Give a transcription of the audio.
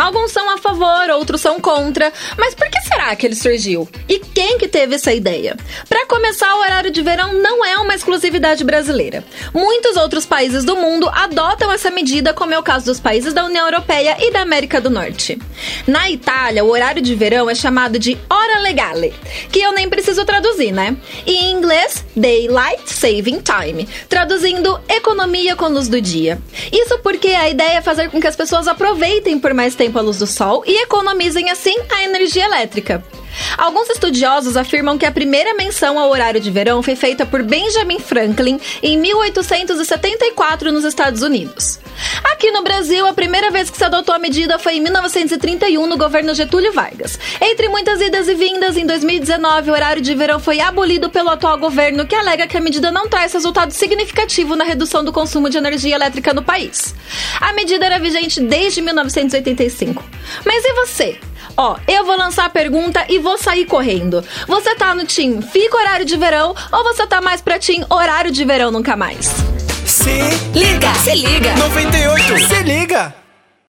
Alguns são a favor, outros são contra. Mas por que será que ele surgiu? E quem que teve essa ideia? Para começar, o horário de verão não é uma exclusividade brasileira. Muitos outros países do mundo adotam essa medida, como é o caso dos países da União Europeia e da América do Norte. Na Itália, o horário de verão é chamado de hora legale, que eu nem preciso traduzir, né? E em inglês, Daylight Saving Time, traduzindo economia com luz do dia. Isso porque a ideia é fazer com que as pessoas aproveitem por mais tempo a luz do sol e economizem assim a energia elétrica. Alguns estudiosos afirmam que a primeira menção ao horário de verão foi feita por Benjamin Franklin em 1874 nos Estados Unidos. Aqui no Brasil, a primeira vez que se adotou a medida foi em 1931 no governo Getúlio Vargas. Entre muitas idas e vindas, em 2019 o horário de verão foi abolido pelo atual governo, que alega que a medida não traz resultado significativo na redução do consumo de energia elétrica no país. A medida era vigente desde 1985. Mas e você? Ó, eu vou lançar a pergunta e vou sair correndo. Você tá no Team Fica Horário de Verão ou você tá mais pra Team Horário de Verão Nunca Mais? Se Liga, se liga. 98, se liga!